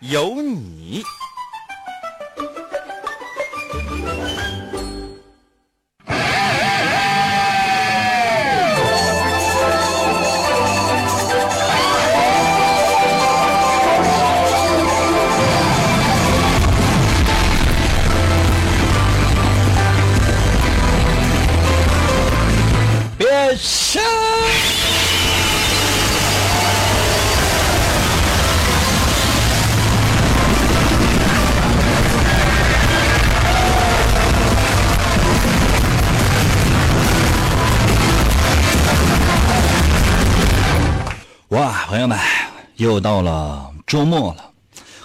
有你。又到了周末了，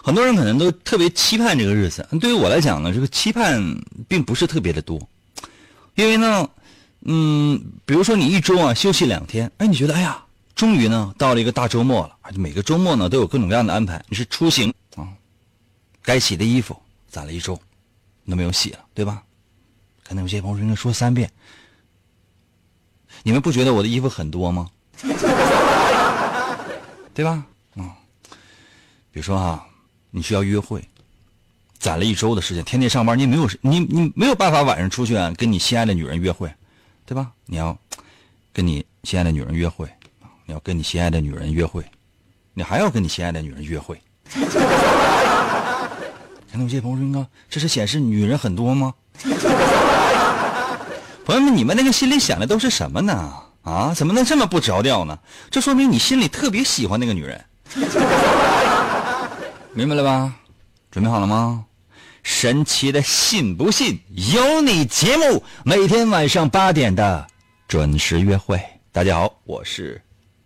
很多人可能都特别期盼这个日子。对于我来讲呢，这个期盼并不是特别的多，因为呢，嗯，比如说你一周啊休息两天，哎，你觉得哎呀，终于呢到了一个大周末了，每个周末呢都有各种各样的安排。你是出行啊，该洗的衣服攒了一周，都没有洗了，对吧？可能有些朋友应该说三遍，你们不觉得我的衣服很多吗？对吧？比如说哈，你需要约会，攒了一周的时间，天天上班，你没有你你没有办法晚上出去啊，跟你心爱的女人约会，对吧？你要跟你心爱的女人约会，你要跟你心爱的女人约会，你还要跟你心爱的女人约会。可能有些朋友说：“哥，这是显示女人很多吗？” 朋友们，你们那个心里想的都是什么呢？啊，怎么能这么不着调呢？这说明你心里特别喜欢那个女人，明白了吧？准备好了吗？神奇的信不信由你节目，每天晚上八点的准时约会。大家好，我是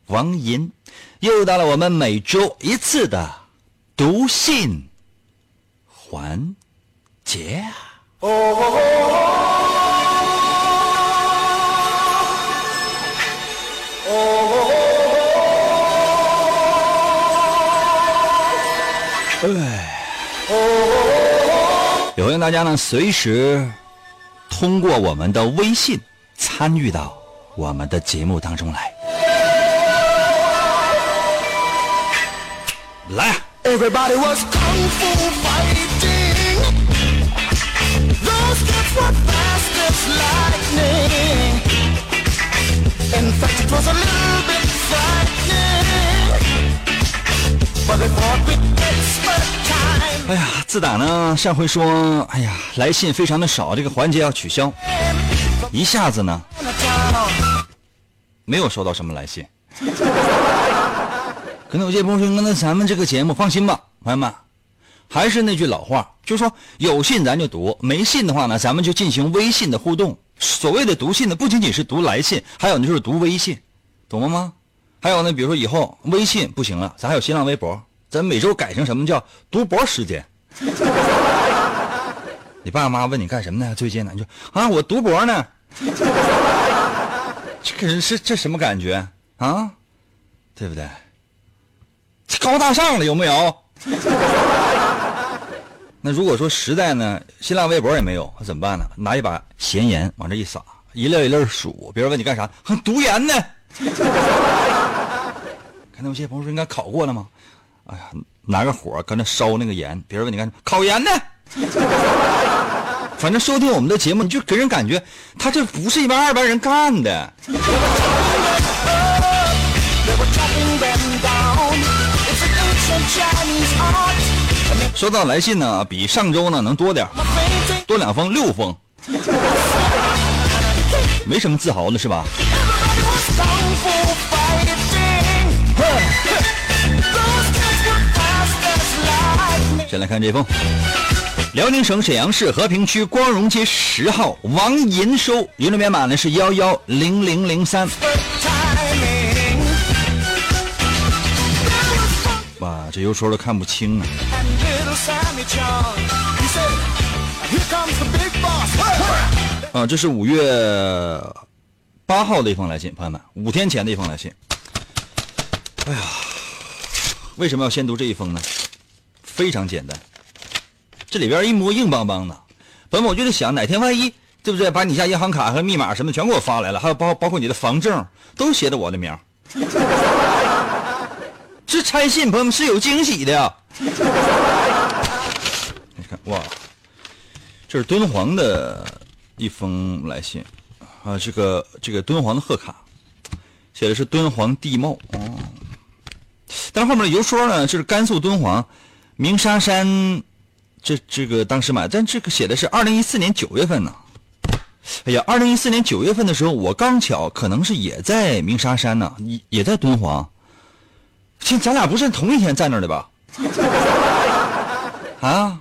王银，又到了我们每周一次的读信环节。哎，也欢迎大家呢随时通过我们的微信参与到我们的节目当中来。来！Everybody was kung fu fighting. Those kids were fast as lightning. In fact, it was a little bit frightening. 哎呀，自打呢上回说，哎呀，来信非常的少，这个环节要取消，一下子呢没有收到什么来信。可能有些朋友说，那咱们这个节目放心吧，朋友们，还是那句老话，就说有信咱就读，没信的话呢，咱们就进行微信的互动。所谓的读信呢，不仅仅是读来信，还有就是读微信，懂了吗？还有呢，比如说以后微信不行了，咱还有新浪微博，咱每周改成什么叫读博时间。你爸妈问你干什么呢？最近呢，你说啊，我读博呢。这可是是这什么感觉啊？对不对？高大上了有没有？那如果说实在呢，新浪微博也没有，那怎么办呢？拿一把咸盐往这一撒，一粒一粒数。别人问你干啥？哼读研呢。看到有些朋友说应该考过了吗？哎呀，拿个火搁那烧那个盐。别人问你干啥？考研呢。反正收听我们的节目，你就给人感觉他这不是一般二般人干的。They were chopping them down. It's an ancient Chinese art. 收到来信呢，比上周呢能多点多两封六封，没什么自豪的是吧？先来看这封，辽宁省沈阳市和平区光荣街十号王银收，邮政编码呢是幺幺零零零三。哇，这邮戳都看不清啊！啊，这是五月八号的一封来信，朋友们，五天前的一封来信。哎呀，为什么要先读这一封呢？非常简单，这里边一摸硬邦邦的。本我就在想，哪天万一对不对，把你家银行卡和密码什么全给我发来了，还有包包括你的房证，都写的我的名。这拆信，朋友们是有惊喜的。你看，哇，这是敦煌的一封来信啊，这个这个敦煌的贺卡，写的是敦煌地貌哦，但是后面的邮说呢，这是甘肃敦煌鸣沙山，这这个当时买，但这个写的是二零一四年九月份呢。哎呀，二零一四年九月份的时候，我刚巧可能是也在鸣沙山呢，也也在敦煌。现咱俩不是同一天在那的吧？啊，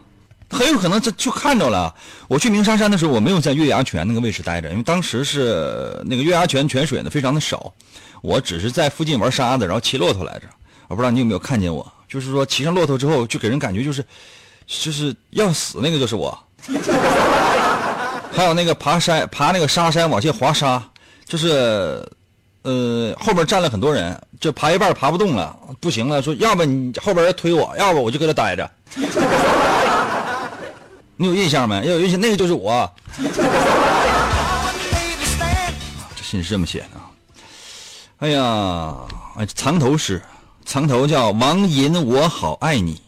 很有可能这就看着了。我去鸣沙山的时候，我没有在月牙泉那个位置待着，因为当时是那个月牙泉泉水呢非常的少，我只是在附近玩沙子，然后骑骆驼来着。我不知道你有没有看见我，就是说骑上骆驼之后，就给人感觉就是就是要死那个就是我。还有那个爬山爬那个沙山往下滑沙，就是呃后边站了很多人，就爬一半爬不动了，不行了，说要不你后边推我，要不我就搁这待着。你有印象没？要有印象，那个就是我。这信是这么写的啊。哎呀，哎，藏头诗，藏头叫王银，我好爱你，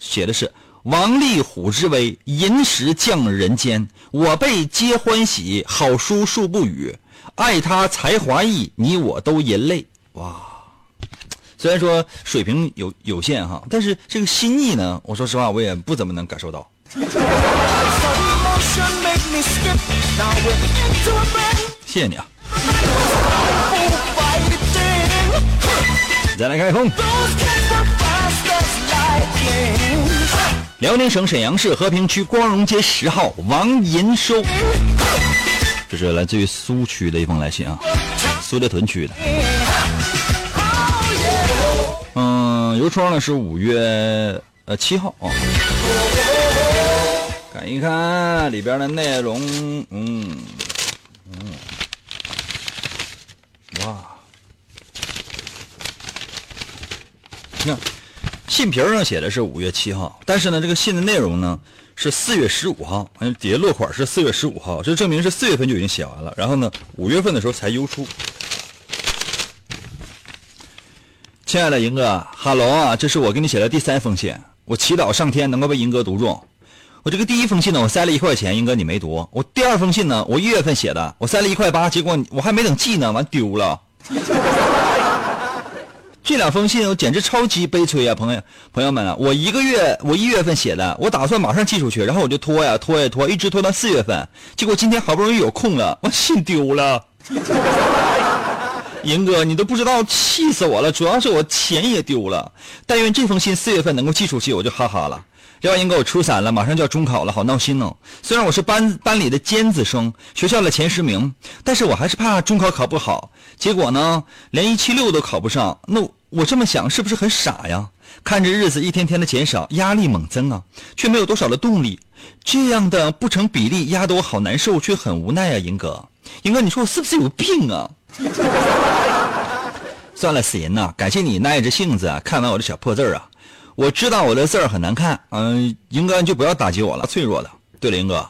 写的是王力虎之威，银石降人间，我辈皆欢喜，好书数不语，爱他才华艺，你我都银泪。哇，虽然说水平有有限哈，但是这个心意呢，我说实话，我也不怎么能感受到。谢谢你啊，再来开封。辽宁省沈阳市和平区光荣街十号王银收，这是来自于苏区的一封来信啊，苏家屯区的。嗯，邮戳呢是五月呃七号啊。看一看里边的内容，嗯，你看。信皮上写的是五月七号，但是呢，这个信的内容呢是四月十五号，底下落款是四月十五号，这证明是四月份就已经写完了，然后呢，五月份的时候才邮出。亲爱的银哥，哈喽啊，这是我给你写的第三封信，我祈祷上天能够被银哥读中。我这个第一封信呢，我塞了一块钱，银哥你没读。我第二封信呢，我一月份写的，我塞了一块八，结果我还没等寄呢，完丢了。这两封信我简直超级悲催啊，朋友朋友们啊！我一个月我一月份写的，我打算马上寄出去，然后我就拖呀拖呀拖，一直拖到四月份，结果今天好不容易有空了，我信丢了。银哥，你都不知道，气死我了！主要是我钱也丢了。但愿这封信四月份能够寄出去，我就哈哈了。另外，银哥，我初三了，马上就要中考了，好闹心哦。虽然我是班班里的尖子生，学校的前十名，但是我还是怕中考考不好。结果呢，连一七六都考不上。那我这么想，是不是很傻呀？看着日子一天天的减少，压力猛增啊，却没有多少的动力。这样的不成比例，压得我好难受，却很无奈啊，英哥。英哥，你说我是不是有病啊？算了，死人呐！感谢你耐着性子，看完我的小破字儿啊。我知道我的字儿很难看，嗯、银哥你就不要打击我了，脆弱的。对了，银哥，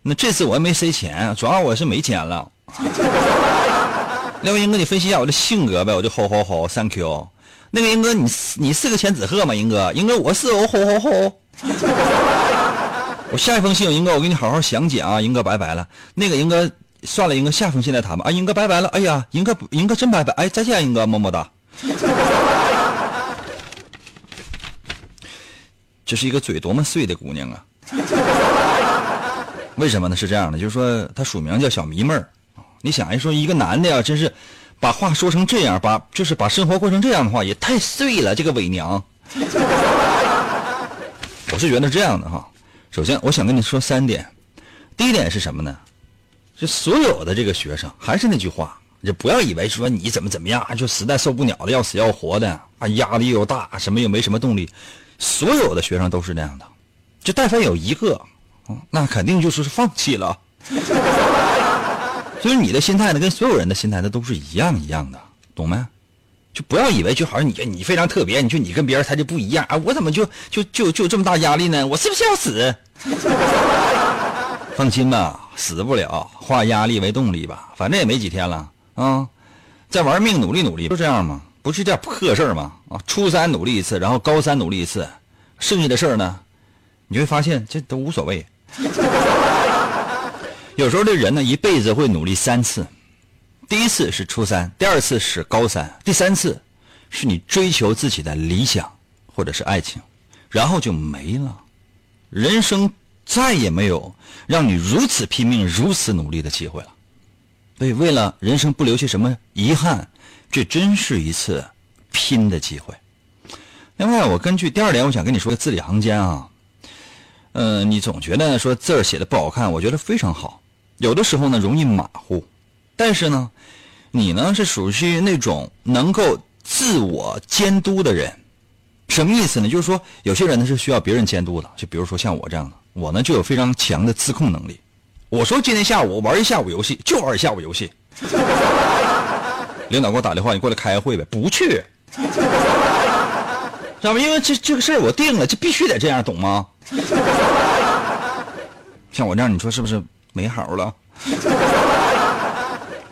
那这次我也没塞钱，主要我是没钱了。另外，银哥你分析一下我的性格呗，我就吼吼吼，thank you。那个银哥，你你是个千纸鹤吗？银哥，银哥我是哦，吼吼吼。我下一封信，银哥我给你好好详解啊，银哥拜拜了。那个银哥算了，银哥下封信再谈吧。啊，银哥拜拜了。哎呀，银哥英哥真拜拜。哎，再见，银哥，么么哒。这是一个嘴多么碎的姑娘啊！为什么呢？是这样的，就是说她署名叫小迷妹儿。你想一说一个男的呀，真是把话说成这样，把就是把生活过成这样的话，也太碎了。这个伪娘，我是觉得这样的哈。首先，我想跟你说三点。第一点是什么呢？就所有的这个学生，还是那句话，就不要以为说你怎么怎么样，就实在受不了了，要死要活的啊，压力又大，什么又没什么动力。所有的学生都是那样的，就但凡有一个，那肯定就是放弃了。所以你的心态呢，跟所有人的心态呢都是一样一样的，懂没？就不要以为就好像你你非常特别，你说你跟别人他就不一样啊，我怎么就就就就这么大压力呢？我是不是要死？放心吧，死不了，化压力为动力吧，反正也没几天了啊，再玩命努力努力，就这样吗？不是件破事吗？啊，初三努力一次，然后高三努力一次，剩下的事儿呢，你会发现这都无所谓。有时候这人呢，一辈子会努力三次，第一次是初三，第二次是高三，第三次是你追求自己的理想或者是爱情，然后就没了。人生再也没有让你如此拼命、如此努力的机会了。所以，为了人生不留下什么遗憾，这真是一次拼的机会。另外，我根据第二点，我想跟你说个字里行间啊。呃，你总觉得说字儿写的不好看，我觉得非常好。有的时候呢，容易马虎，但是呢，你呢是属于那种能够自我监督的人。什么意思呢？就是说，有些人呢是需要别人监督的，就比如说像我这样的，我呢就有非常强的自控能力。我说今天下午玩一下午游戏，就玩一下午游戏。领导给我打电话，你过来开个会呗？不去，知道吗？因为这这个事儿我定了，这必须得这样，懂吗？像我这样，你说是不是没好了？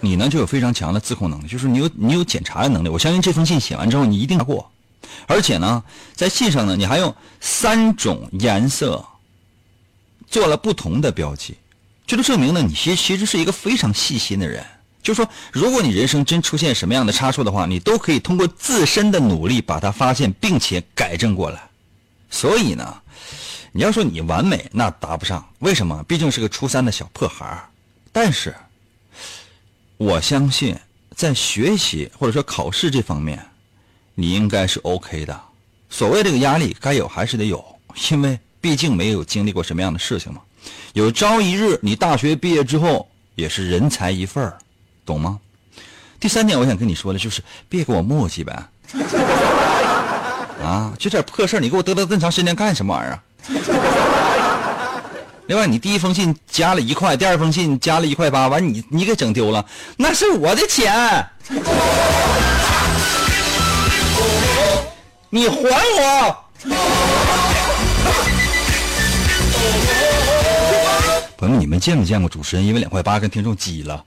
你呢就有非常强的自控能力，就是你有你有检查的能力。我相信这封信写完之后，你一定过。而且呢，在信上呢，你还用三种颜色做了不同的标记，这就证明呢，你其其实是一个非常细心的人。就是说，如果你人生真出现什么样的差错的话，你都可以通过自身的努力把它发现，并且改正过来。所以呢，你要说你完美，那答不上。为什么？毕竟是个初三的小破孩儿。但是，我相信在学习或者说考试这方面，你应该是 OK 的。所谓这个压力，该有还是得有，因为毕竟没有经历过什么样的事情嘛。有朝一日你大学毕业之后，也是人才一份儿，懂吗？第三点，我想跟你说的就是，别跟我磨叽呗。啊，就点破事儿你给我嘚嘚这么长时间干什么玩意儿？另外，你第一封信加了一块，第二封信加了一块八，完你你给整丢了，那是我的钱，你还我！朋友们，你们见没见过主持人因为两块八跟听众挤了？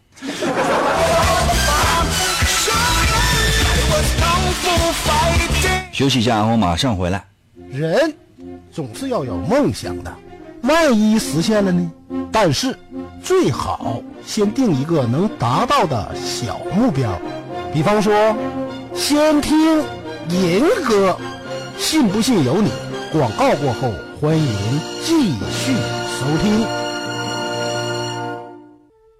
休息一下，我马上回来。人总是要有梦想的，万一实现了呢？但是最好先定一个能达到的小目标，比方说，先听银歌，信不信由你。广告过后，欢迎继续收听。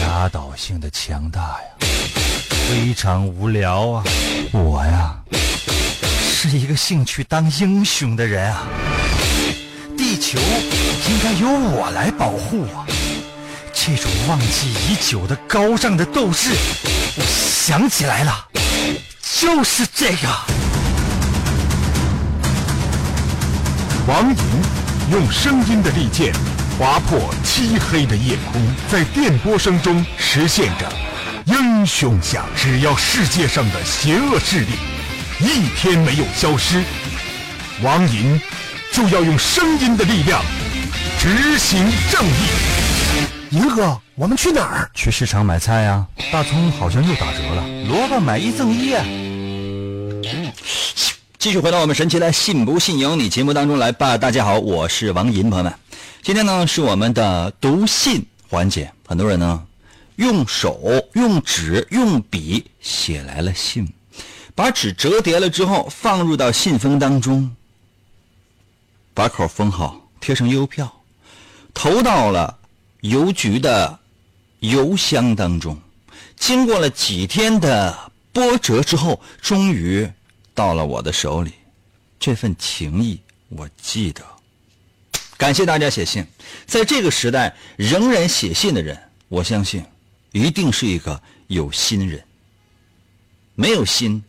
压倒性的强大呀，非常无聊啊！我呀，是一个兴趣当英雄的人啊！地球应该由我来保护啊！这种忘记已久的高尚的斗志，我想起来了，就是这个。王莹用声音的利剑划破漆黑的夜空，在电波声中实现着英雄想。只要世界上的邪恶势力一天没有消失，王银就要用声音的力量执行正义。银哥，我们去哪儿？去市场买菜呀、大葱好像又打折了，萝卜买一赠一啊！继续回到我们神奇的“信不信由你”节目当中来吧。大家好，我是王银，朋友们，今天呢是我们的读信环节。很多人呢用手、用纸、用笔写来了信，把纸折叠了之后放入到信封当中，把口封好，贴上邮票，投到了邮局的邮箱当中。经过了几天的波折之后，终于到了我的手里。这份情谊我记得。感谢大家写信，在这个时代仍然写信的人，我相信一定是一个有心人。没有心，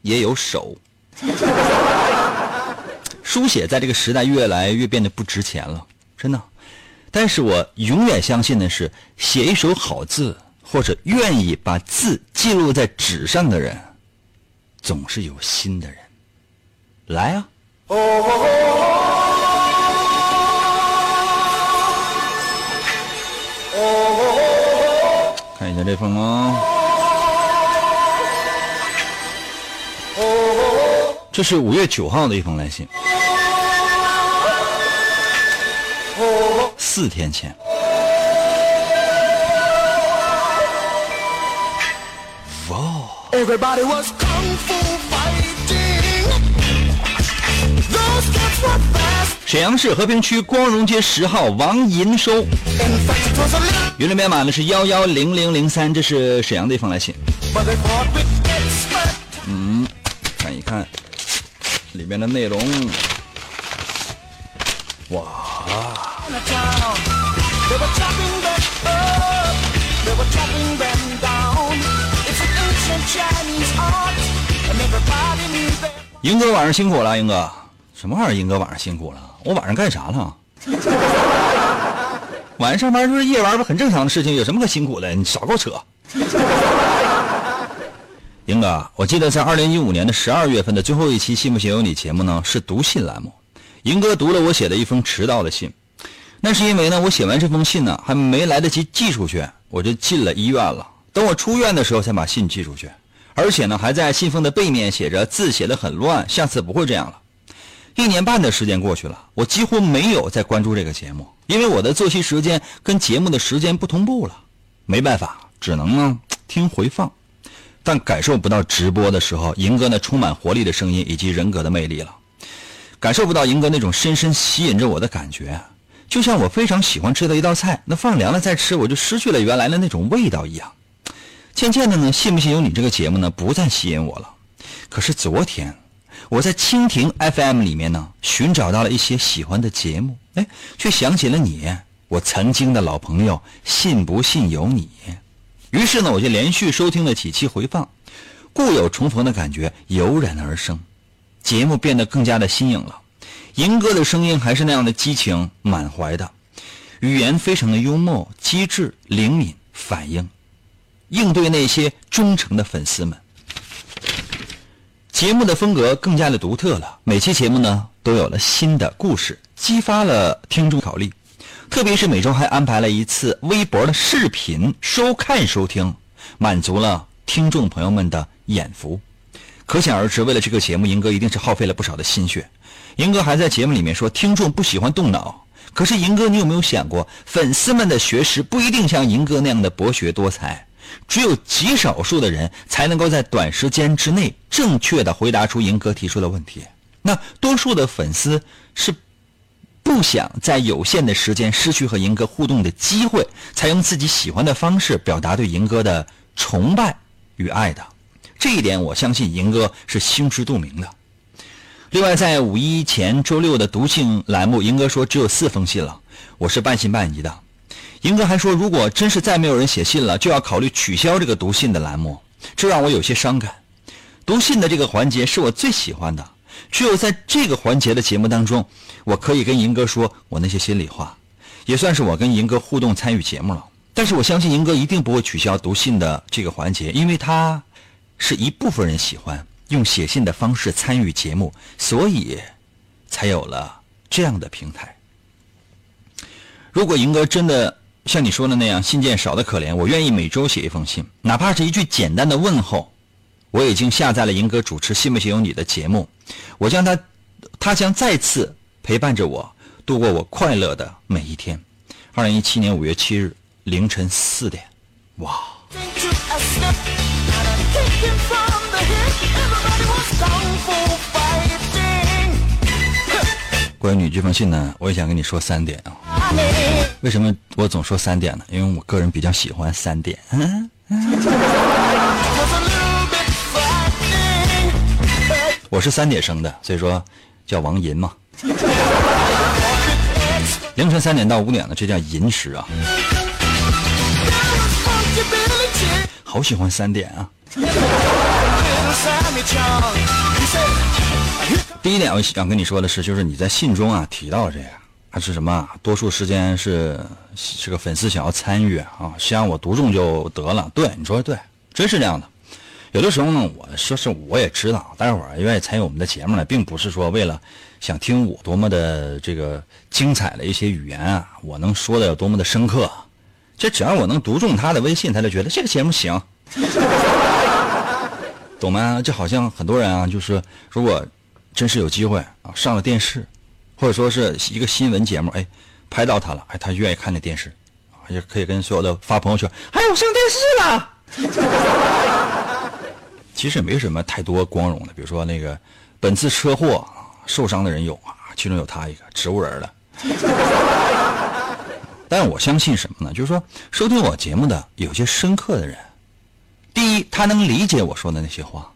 也有手。书写在这个时代越来越变得不值钱了，真的。但是我永远相信的是，写一手好字或者愿意把字记录在纸上的人，总是有心的人。来啊！一下这封啊，这是五月九号的一封来信，四天前。Everybody 沈阳市和平区光荣街十号王银收，云里编码呢是幺幺零零零三，这是沈阳地方来信。嗯，看一看里面的内容，哇！英哥晚上辛苦了，英哥。什么玩意儿？英哥晚上辛苦了？我晚上干啥了？晚上上班就是夜班不很正常的事情，有什么可辛苦的？你少给我扯。英哥，我记得在二零一五年的十二月份的最后一期《信不信由你》节目呢，是读信栏目。英哥读了我写的一封迟到的信，那是因为呢，我写完这封信呢，还没来得及寄出去，我就进了医院了。等我出院的时候，才把信寄出去，而且呢，还在信封的背面写着字写的很乱，下次不会这样了。一年半的时间过去了，我几乎没有再关注这个节目，因为我的作息时间跟节目的时间不同步了。没办法，只能呢 听回放，但感受不到直播的时候银哥那充满活力的声音以及人格的魅力了，感受不到银哥那种深深吸引着我的感觉，就像我非常喜欢吃的一道菜，那放凉了再吃，我就失去了原来的那种味道一样。渐渐的呢，信不信由你这个节目呢不再吸引我了。可是昨天，我在蜻蜓 FM 里面呢寻找到了一些喜欢的节目，哎，却想起了你，我曾经的老朋友，信不信由你。于是呢，我就连续收听了几期回放，故友重逢的感觉油然而生，节目变得更加的新颖了。银哥的声音还是那样的激情满怀的，语言非常的幽默、机智、灵敏，反应应对那些忠诚的粉丝们。节目的风格更加的独特了，每期节目呢都有了新的故事，激发了听众考虑。特别是每周还安排了一次微博的视频收看收听，满足了听众朋友们的眼福。可想而知，为了这个节目，银哥一定是耗费了不少的心血。银哥还在节目里面说，听众不喜欢动脑。可是银哥，你有没有想过，粉丝们的学识不一定像银哥那样的博学多才，只有极少数的人才能够在短时间之内正确的回答出银哥提出的问题。那多数的粉丝是不想在有限的时间失去和银哥互动的机会，才用自己喜欢的方式表达对银哥的崇拜与爱的。这一点，我相信银哥是心知肚明的。另外，在五一前周六的读信栏目，银哥说只有四封信了，我是半信半疑的。银哥还说，如果真是再没有人写信了，就要考虑取消这个读信的栏目，这让我有些伤感。读信的这个环节是我最喜欢的，只有在这个环节的节目当中，我可以跟银哥说我那些心里话，也算是我跟银哥互动参与节目了。但是我相信银哥一定不会取消读信的这个环节，因为他是一部分人喜欢用写信的方式参与节目，所以才有了这样的平台。如果银哥真的像你说的那样信件少的可怜，我愿意每周写一封信，哪怕是一句简单的问候。我已经下载了银哥主持《信不信由你》的节目，我将他，他将再次陪伴着我度过我快乐的每一天。二零一七年五月七日凌晨四点，哇！关于你这封信呢，我也想跟你说三点啊。为什么我总说三点呢？因为我个人比较喜欢三点。我是三点生的，所以说叫王银嘛。凌晨三点到五点呢，这叫银时啊，好喜欢三点啊。第一点，我想跟你说的是，就是你在信中啊提到这个，还是什么？多数时间是这个粉丝想要参与啊，希望我读中就得了。对，你说的对，真是这样的。有的时候呢，我说是我也知道，大家伙儿愿意参与我们的节目呢，并不是说为了想听我多么的这个精彩的一些语言啊，我能说的有多么的深刻。这只要我能读中他的微信，他就觉得这个节目行，懂吗？就好像很多人啊，就是如果真是有机会啊，上了电视，或者说是一个新闻节目，哎，拍到他了，哎，他愿意看那电视，也可以跟所有的发朋友圈，哎，我上电视了。其实也没什么太多光荣的，比如说那个本次车祸受伤的人有啊，其中有他一个植物人了。但我相信什么呢？就是说收听我节目的有些深刻的人，第一，他能理解我说的那些话。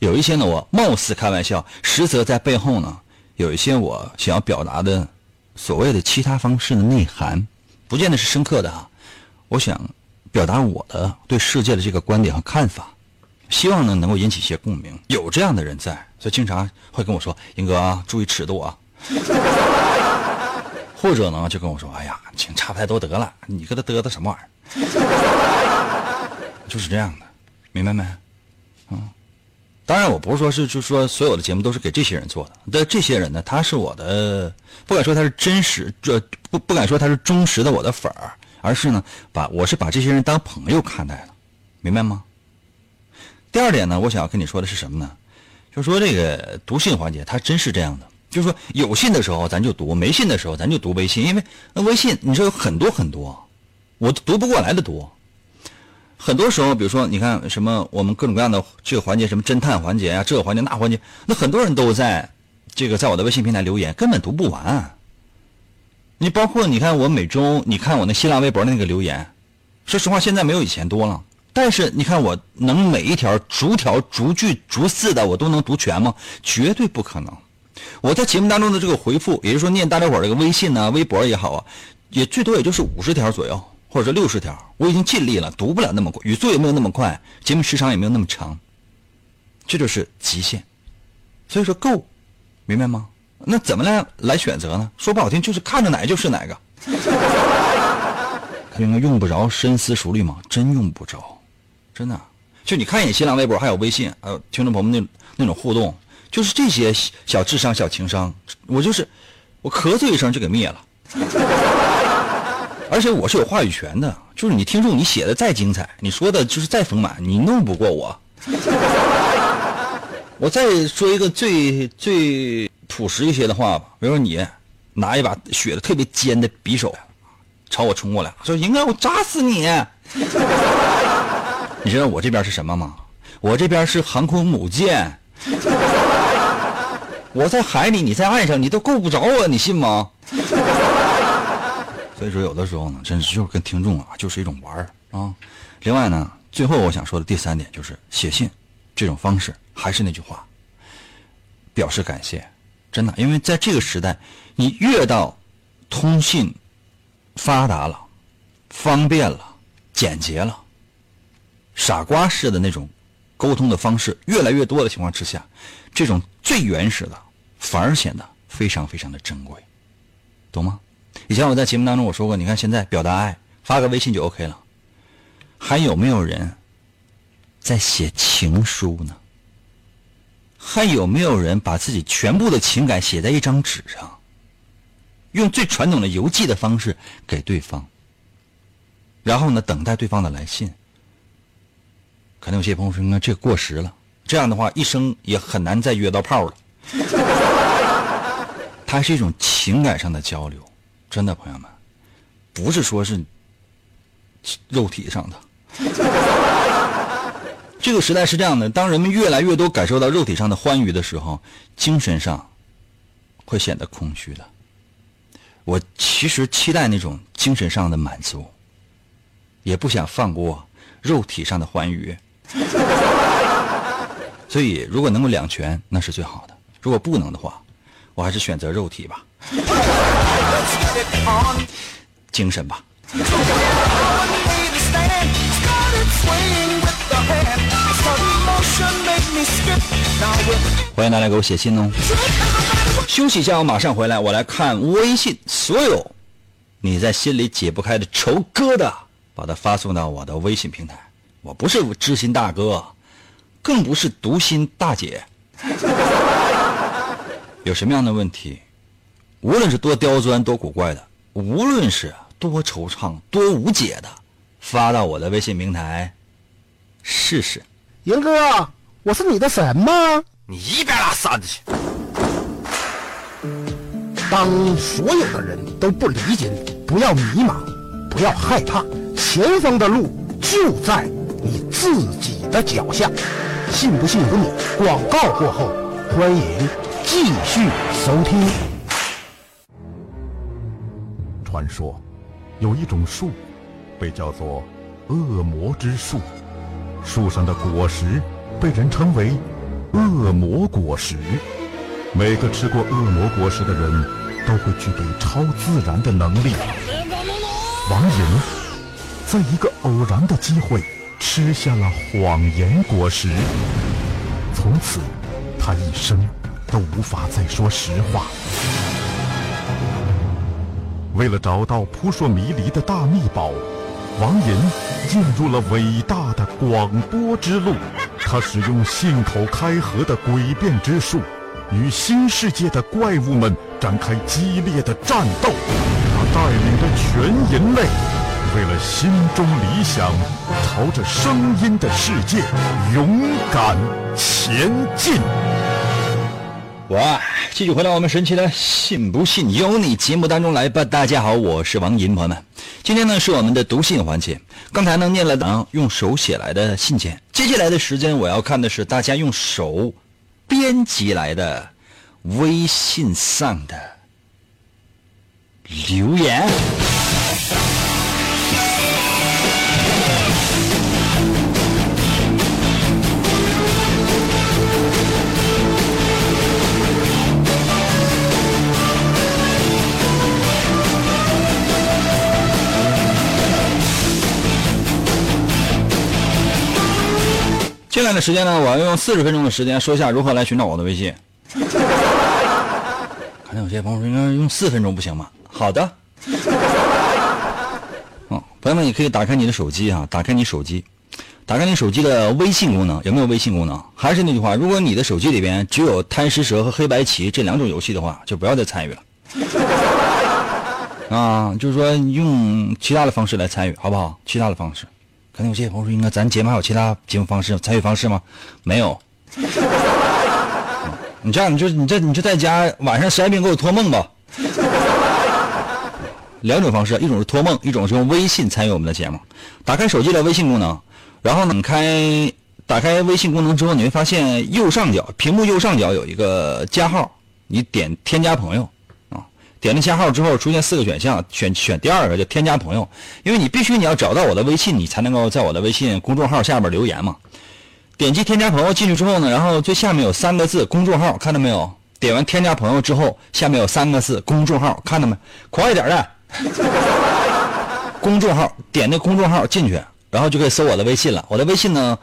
有一些呢，我貌似开玩笑，实则在背后呢，有一些我想要表达的所谓的其他方式的内涵，不见得是深刻的啊。我想表达我的对世界的这个观点和看法，希望呢能够引起一些共鸣。有这样的人在，所以经常会跟我说：“英哥啊，注意尺度啊。” 或者呢就跟我说：“哎呀，请差不太多得了，你搁这嘚嘚什么玩意儿？” 就是这样的，明白没？嗯当然，我不是说是就是说所有的节目都是给这些人做的，但这些人呢，他是我的，不敢说他是真实，这不不敢说他是忠实的我的粉儿，而是呢，把我是把这些人当朋友看待的，明白吗？第二点呢，我想要跟你说的是什么呢？就说这个读信环节，它真是这样的，就是说有信的时候咱就读，没信的时候咱就读微信，因为那微信你说有很多很多，我读不过来的多。很多时候，比如说，你看什么，我们各种各样的这个环节，什么侦探环节啊，这个环节那环节，那很多人都在这个在我的微信平台留言，根本读不完。你包括你看我每周，你看我那新浪微博那个留言，说实话，现在没有以前多了。但是你看，我能每一条逐条、逐句、逐字的我都能读全吗？绝对不可能。我在节目当中的这个回复，也就是说念大家伙这个微信呢、微博也好啊，也最多也就是五十条左右，或者说六十条。我已经尽力了，读不了那么快，语速也没有那么快，节目时长也没有那么长，这就是极限。所以说够，明白吗？那怎么来来选择呢？说不好听，就是看着哪个就是哪个。应该用不着深思熟虑吗？真用不着，真的。就你看一眼新浪微博，还有微信，还有听众朋友们那那种互动，就是这些小智商、小情商，我就是我咳嗽一声就给灭了。而且我是有话语权的，就是你听众你写的再精彩，你说的就是再丰满，你弄不过我。我再说一个最最朴实一些的话吧，比如说你拿一把削的特别尖的匕首朝我冲过来，说应该我扎死你。你知道我这边是什么吗？我这边是航空母舰。我在海里，你在岸上，你都够不着我，你信吗？所以说，有的时候呢，真是就是跟听众啊，就是一种玩儿啊。另外呢，最后我想说的第三点就是写信这种方式，还是那句话，表示感谢，真的，因为在这个时代，你越到通信发达了、方便了、简洁了，傻瓜式的那种沟通的方式越来越多的情况之下，这种最原始的反而显得非常非常的珍贵，懂吗？以前我在节目当中我说过，你看现在表达爱，发个微信就 OK 了，还有没有人在写情书呢？还有没有人把自己全部的情感写在一张纸上，用最传统的邮寄的方式给对方，然后呢等待对方的来信？可能有些朋友说，那这过时了，这样的话一生也很难再约到炮了。它是一种情感上的交流。真的，朋友们，不是说是肉体上的，这个时代是这样的，当人们越来越多感受到肉体上的欢愉的时候，精神上会显得空虚的。我其实期待那种精神上的满足，也不想放过肉体上的欢愉。所以，如果能够两全，那是最好的；如果不能的话，我还是选择肉体吧，精神吧。欢迎大家给我写信哦。休息一下，我马上回来。我来看微信，所有你在心里解不开的愁疙瘩，把它发送到我的微信平台。我不是知心大哥，更不是读心大姐。有什么样的问题，无论是多刁钻、多古怪的，无论是多惆怅、多无解的，发到我的微信平台试试。银哥，我是你的神吗？你一边拉扇子去！当所有的人都不理解你，不要迷茫，不要害怕，前方的路就在你自己的脚下。信不信由你。广告过后，欢迎继续收听。传说，有一种树，被叫做恶魔之树，树上的果实被人称为恶魔果实。每个吃过恶魔果实的人都会具备超自然的能力。王莹在一个偶然的机会吃下了谎言果实，从此他一生都无法再说实话。为了找到扑朔迷离的大秘宝，王银进入了伟大的广播之路。他使用信口开河的诡辩之术，与新世界的怪物们展开激烈的战斗。他带领着全人类，为了心中理想，朝着声音的世界勇敢前进。哇！继续回到我们神奇的“信不信由你”节目当中来吧。大家好，我是王银，朋友们，今天呢是我们的读信环节。刚才呢念了啊用手写来的信件，接下来的时间我要看的是大家用手编辑来的微信上的留言。接下来的时间呢，我要用四十分钟的时间说一下如何来寻找我的微信。可能有些朋友说，应该用四分钟不行吗？好的。嗯，朋友们，你可以打开你的手机啊，打开你手机，打开你手机的微信功能，有没有微信功能？还是那句话，如果你的手机里边只有贪吃蛇和黑白棋这两种游戏的话，就不要再参与了。啊，就是说用其他的方式来参与，好不好？其他的方式。可能有些朋友说，应该咱节目还有其他节目方式、参与方式吗？没有。你这样，你就你这你就在家晚上十二点给我托梦吧。两种方式，一种是托梦，一种是用微信参与我们的节目。打开手机的微信功能，然后呢，你开打开微信功能之后，你会发现右上角屏幕右上角有一个加号，你点添加朋友。点了加号之后，出现四个选项，选选第二个叫添加朋友，因为你必须你要找到我的微信，你才能够在我的微信公众号下边留言嘛。点击添加朋友进去之后呢，然后最下面有三个字公众号，看到没有？点完添加朋友之后，下面有三个字公众号，看到没？快一点的，公众号，点那公众号进去，然后就可以搜我的微信了。我的微信呢，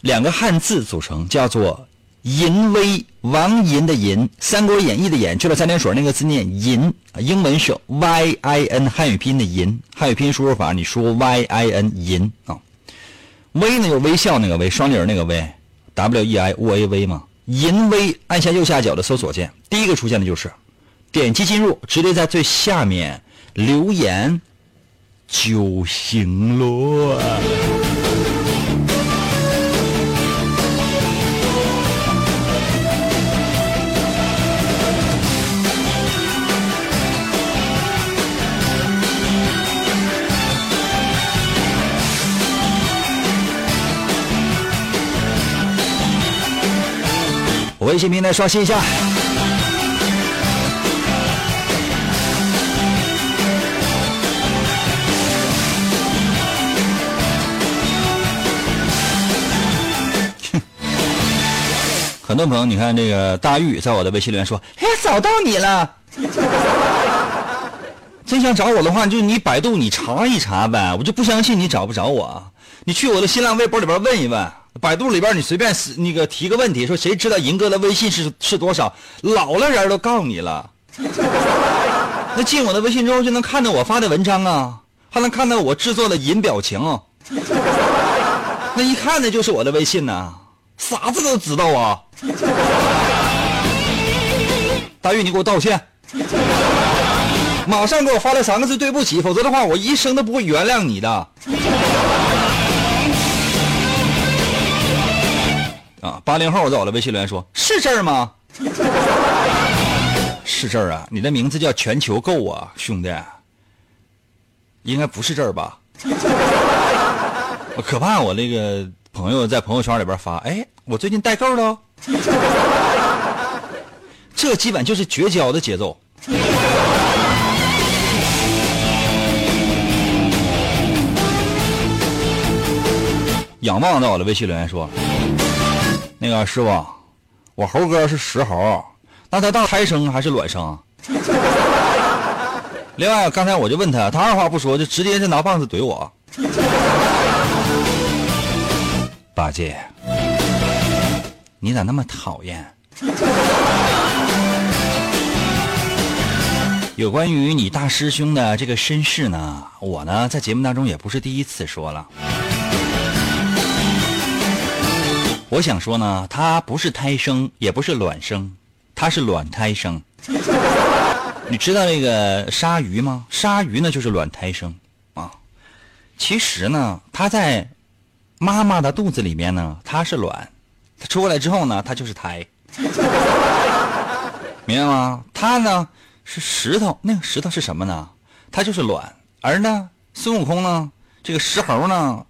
两个汉字组成，叫做。淫威王淫的淫，《三国演义》的演，去了三点水那个字念淫，英文是 Y I N，汉语拼音的淫，汉语拼音输入法你说 Y I N 淫啊。微呢有微笑那个微，双立人那个微，W E I W A V 嘛。淫威，按下右下角的搜索键，第一个出现的就是，点击进入，直接在最下面留言就行了。微信平台刷新一下。很多朋友，你看这个大玉在我的微信留言说：“哎，找到你了。”真想找我的话，就你百度你查一查呗，我就不相信你找不着我。你去我的新浪微博里边问一问，百度里边你随便那个提个问题，说谁知道银哥的微信是是多少，老了人都告诉你了。那进我的微信之后就能看到我发的文章啊，还能看到我制作的银表情，那一看那就是我的微信呐，傻子都知道啊。大玉，你给我道歉。马上给我发来三个字对不起，否则的话我一生都不会原谅你的。啊，八零后在我的微信留言说：“是这儿吗？” 是这儿啊，你的名字叫全球购啊，兄弟。应该不是这儿吧？我可怕我那个朋友在朋友圈里边发：“哎，我最近代购了。”这基本就是绝交的节奏。仰望到我的微信留言说：“那个师傅，我猴哥是石猴，那他当胎生还是卵生？” 另外，刚才我就问他，他二话不说就直接就拿棒子怼我。八戒，你咋那么讨厌？有关于你大师兄的这个身世呢，我呢在节目当中也不是第一次说了。我想说呢，他不是胎生，也不是卵生，他是卵胎生。你知道那个鲨鱼吗？鲨鱼呢就是卵胎生啊。其实呢，它在妈妈的肚子里面呢，它是卵，它出来之后呢，它就是胎。明白吗？它呢是石头，那个石头是什么呢？它就是卵。而呢，孙悟空呢，这个石猴呢，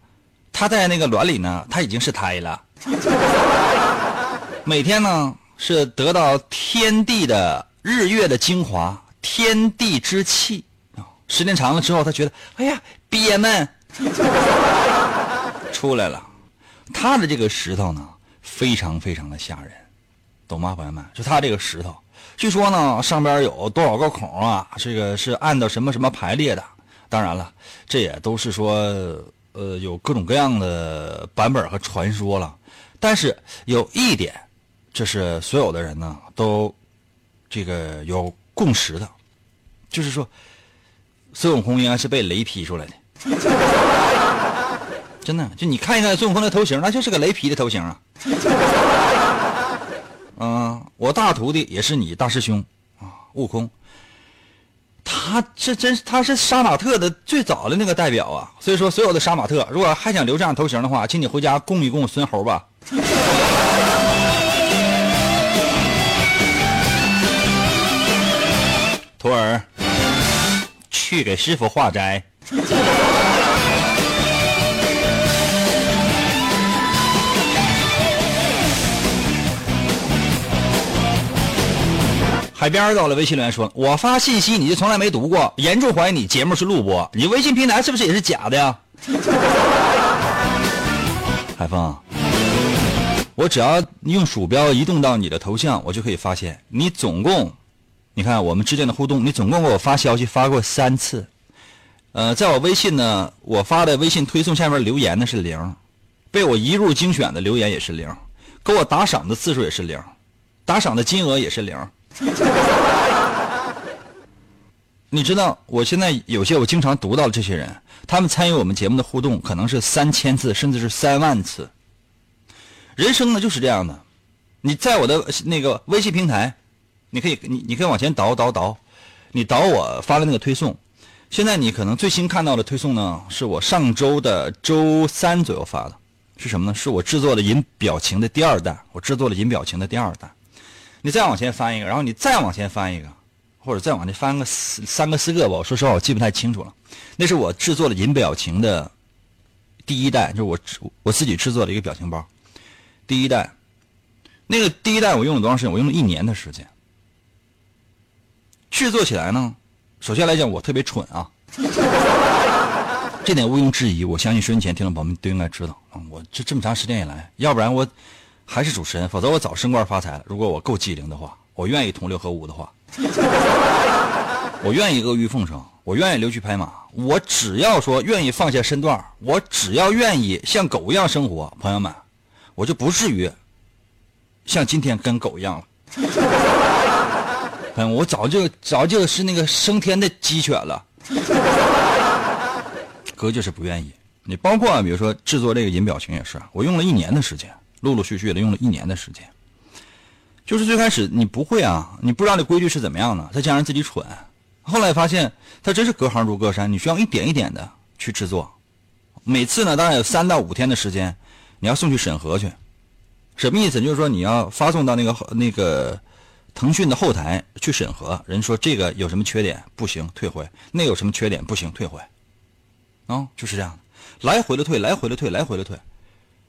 他在那个卵里呢，他已经是胎了。每天呢是得到天地的日月的精华，天地之气啊。时间长了之后，他觉得哎呀憋闷，出来了。他的这个石头呢，非常非常的吓人，懂吗，朋友们？就他这个石头，据说呢上边有多少个孔啊？这个是按照什么什么排列的？当然了，这也都是说呃有各种各样的版本和传说了。但是有一点，这是所有的人呢都这个有共识的，就是说孙悟空应该是被雷劈出来的。真的，就你看一看孙悟空的头型，那就是个雷劈的头型啊。嗯，我大徒弟也是你大师兄啊，悟空。他这真他是杀马特的最早的那个代表啊。所以说，所有的杀马特，如果还想留这样头型的话，请你回家供一供孙猴吧。徒儿，去给师傅化斋。海边到了，微信留言说：“我发信息你就从来没读过，严重怀疑你节目是录播，你微信平台是不是也是假的呀？” 海峰，我只要用鼠标移动到你的头像，我就可以发现你总共，你看我们之间的互动，你总共给我发消息发过三次。呃，在我微信呢，我发的微信推送下面留言的是零，被我一入精选的留言也是零，给我打赏的次数也是零，打赏的金额也是零。你知道，我现在有些我经常读到的这些人，他们参与我们节目的互动可能是三千次，甚至是三万次。人生呢就是这样的，你在我的那个微信平台，你可以你你可以往前倒倒倒，你倒我发的那个推送。现在你可能最新看到的推送呢，是我上周的周三左右发的，是什么呢？是我制作的银表情的第二弹，我制作了银表情的第二弹。你再往前翻一个，然后你再往前翻一个，或者再往前翻个三个四个吧。我说实话，我记不太清楚了。那是我制作的银表情的第一代，就是我我自己制作的一个表情包。第一代，那个第一代我用了多长时间？我用了一年的时间。制作起来呢，首先来讲我特别蠢啊，这点毋庸置疑。我相信收音前听众朋友们都应该知道啊，我这这么长时间以来，要不然我还是主持人，否则我早升官发财了。如果我够机灵的话，我愿意同流合污的话，我愿意阿谀奉承，我愿意溜须拍马，我只要说愿意放下身段，我只要愿意像狗一样生活，朋友们，我就不至于像今天跟狗一样了。嗯，我早就早就是那个升天的鸡犬了，哥就是不愿意。你包括，比如说制作这个银表情也是，我用了一年的时间，陆陆续续的用了一年的时间。就是最开始你不会啊，你不知道这规矩是怎么样的，再加上自己蠢，后来发现它真是隔行如隔山，你需要一点一点的去制作。每次呢，大概有三到五天的时间，你要送去审核去。什么意思？就是说你要发送到那个那个。腾讯的后台去审核，人说这个有什么缺点不行，退回；那有什么缺点不行，退回。啊，就是这样，来回的退，来回的退，来回的退，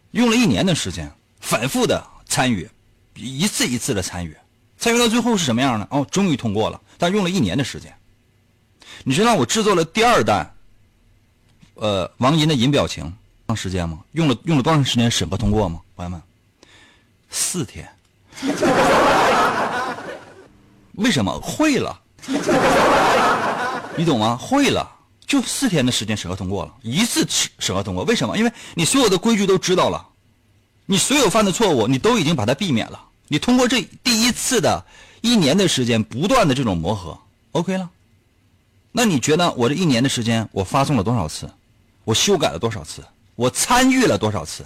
用了一年的时间，反复的参与，一次一次的参与，参与到最后是什么样呢？哦，终于通过了，但用了一年的时间。你知道我制作了第二弹，呃，王银的银表情，长时间吗？用了用了多长时间审核通过吗？朋友们，四天。为什么会了？你懂吗？会了，就四天的时间审核通过了，一次审核通过。为什么？因为你所有的规矩都知道了，你所有犯的错误你都已经把它避免了。你通过这第一次的一年的时间不断的这种磨合，OK 了。那你觉得我这一年的时间我发送了多少次？我修改了多少次？我参与了多少次？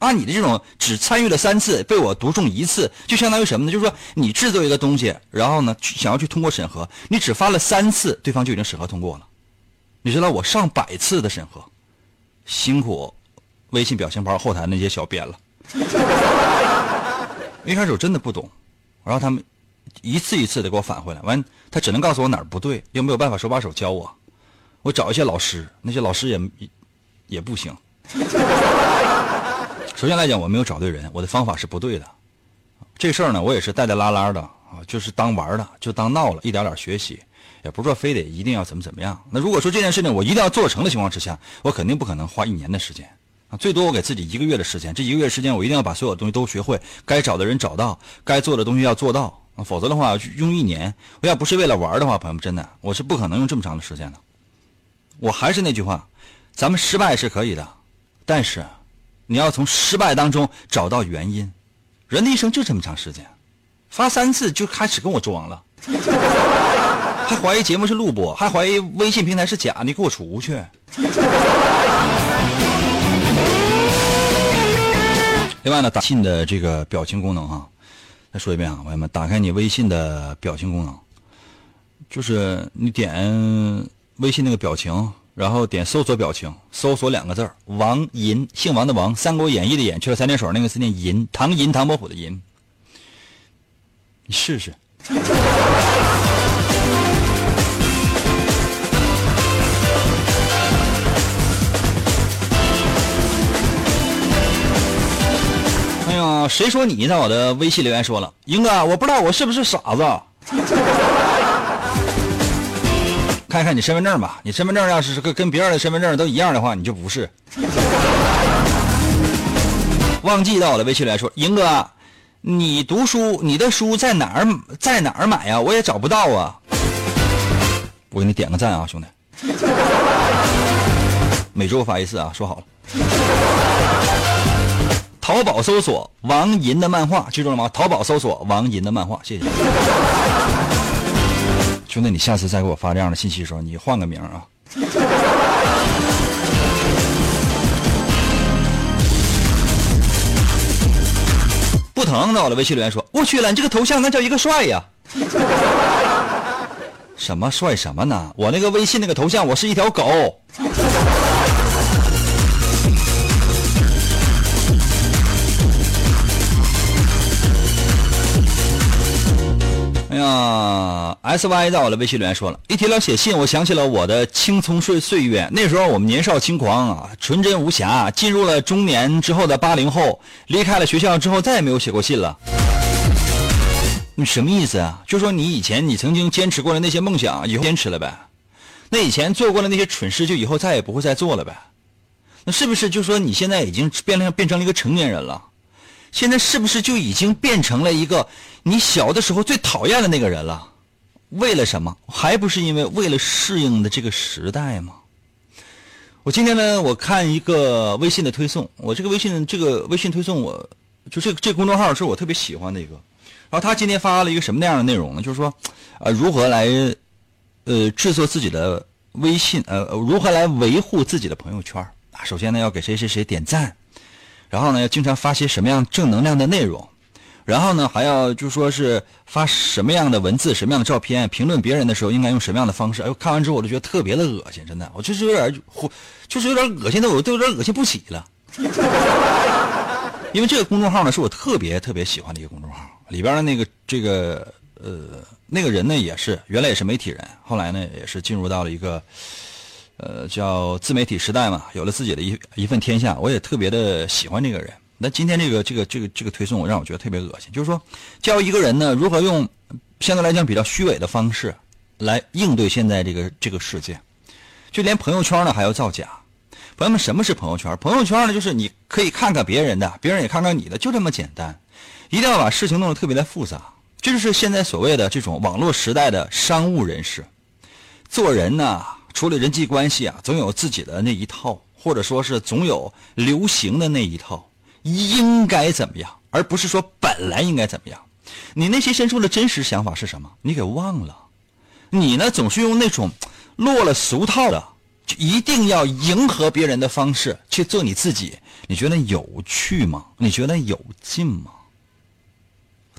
按你的这种只参与了三次，被我读中一次，就相当于什么呢？就是说你制作一个东西，然后呢想要去通过审核，你只发了三次，对方就已经审核通过了。你知道我上百次的审核，辛苦微信表情包后台那些小编了。一开始我真的不懂，然后他们一次一次的给我返回来，完他只能告诉我哪儿不对，又没有办法手把手教我。我找一些老师，那些老师也也不行。首先来讲，我没有找对人，我的方法是不对的。这事儿呢，我也是带带拉拉的啊，就是当玩的，就当闹了，一点点学习，也不是说非得一定要怎么怎么样。那如果说这件事情我一定要做成的情况之下，我肯定不可能花一年的时间啊，最多我给自己一个月的时间。这一个月时间，我一定要把所有东西都学会，该找的人找到，该做的东西要做到啊，否则的话用一年，我要不是为了玩的话，朋友们真的我是不可能用这么长的时间的。我还是那句话，咱们失败是可以的，但是。你要从失败当中找到原因，人的一生就这么长时间，发三次就开始跟我装了，还怀疑节目是录播，还怀疑微信平台是假，你给我出去！另外呢，打信的这个表情功能哈，再说一遍啊，朋友们，打开你微信的表情功能，就是你点微信那个表情。然后点搜索表情，搜索两个字王银，姓王的王，《三国演义》的演，去了三点水，那个是念银，唐银，唐伯虎的银。你试试。哎呀，谁说你在我的微信留言说了，英哥，我不知道我是不是傻子。看看你身份证吧，你身份证要是跟跟别人的身份证都一样的话，你就不是。忘记到了微信来说，英哥，你读书，你的书在哪儿在哪儿买呀？我也找不到啊。我给你点个赞啊，兄弟。每周发一次啊，说好了。淘宝搜索王银的漫画，记住了吗？淘宝搜索王银的漫画，谢谢。兄弟，你下次再给我发这样的信息的时候，你换个名啊！不疼那，我的微信留言说：“我去了，你这个头像那叫一个帅呀！” 什么帅什么呢？我那个微信那个头像，我是一条狗。呀，S Y 在我的微信留言说了，一提到写信，我想起了我的青葱岁岁月。那时候我们年少轻狂啊，纯真无瑕。进入了中年之后的八零后，离开了学校之后，再也没有写过信了。你什么意思啊？就说你以前你曾经坚持过的那些梦想，以后坚持了呗？那以前做过的那些蠢事，就以后再也不会再做了呗？那是不是就说你现在已经变成变成了一个成年人了？现在是不是就已经变成了一个你小的时候最讨厌的那个人了？为了什么？还不是因为为了适应的这个时代吗？我今天呢，我看一个微信的推送，我这个微信这个微信推送，我就这这公众号是我特别喜欢的一个。然后他今天发了一个什么那样的内容呢？就是说，呃，如何来呃制作自己的微信，呃，如何来维护自己的朋友圈？首先呢，要给谁谁谁点赞。然后呢，要经常发些什么样正能量的内容，然后呢，还要就说是发什么样的文字、什么样的照片，评论别人的时候应该用什么样的方式。哎呦，看完之后我就觉得特别的恶心，真的，我就是有点，就是有点恶心的，我都有点恶心不起了。因为这个公众号呢，是我特别特别喜欢的一个公众号，里边的那个这个呃那个人呢，也是原来也是媒体人，后来呢也是进入到了一个。呃，叫自媒体时代嘛，有了自己的一一份天下，我也特别的喜欢这个人。那今天这个这个这个这个推送，我让我觉得特别恶心。就是说，教一个人呢，如何用相对来讲比较虚伪的方式来应对现在这个这个世界，就连朋友圈呢还要造假。朋友们，什么是朋友圈？朋友圈呢，就是你可以看看别人的，别人也看看你的，就这么简单。一定要把事情弄得特别的复杂，这就是现在所谓的这种网络时代的商务人士做人呢。处理人际关系啊，总有自己的那一套，或者说是总有流行的那一套，应该怎么样，而不是说本来应该怎么样。你内心深处的真实想法是什么？你给忘了。你呢，总是用那种落了俗套的，就一定要迎合别人的方式去做你自己。你觉得有趣吗？你觉得有劲吗？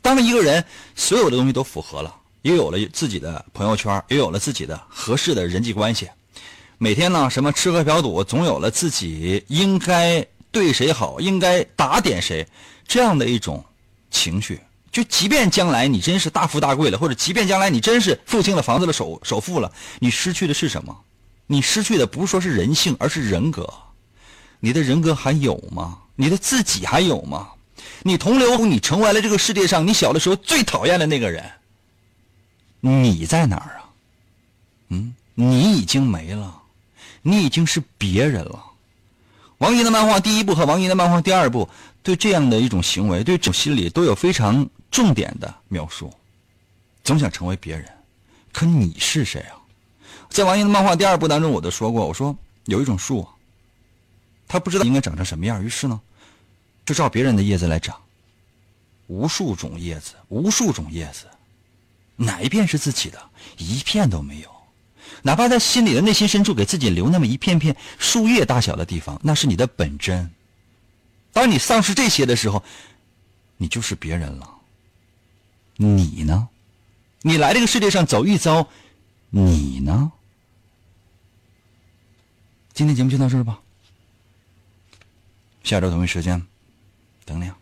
当一个人所有的东西都符合了。也有了自己的朋友圈，也有了自己的合适的人际关系。每天呢，什么吃喝嫖赌，总有了自己应该对谁好，应该打点谁这样的一种情绪。就即便将来你真是大富大贵了，或者即便将来你真是付清了房子的首首付了，你失去的是什么？你失去的不是说是人性，而是人格。你的人格还有吗？你的自己还有吗？你同流，你成为了这个世界上你小的时候最讨厌的那个人。你在哪儿啊？嗯，你已经没了，你已经是别人了。王莹的漫画第一部和王莹的漫画第二部对这样的一种行为、对这种心理都有非常重点的描述。总想成为别人，可你是谁啊？在王莹的漫画第二部当中，我都说过，我说有一种树，它不知道应该长成什么样，于是呢，就照别人的叶子来长。无数种叶子，无数种叶子。哪一片是自己的？一片都没有。哪怕在心里的内心深处给自己留那么一片片树叶大小的地方，那是你的本真。当你丧失这些的时候，你就是别人了。你呢？你来这个世界上走一遭，你呢？今天节目就到这儿吧。下周同一时间，等你啊。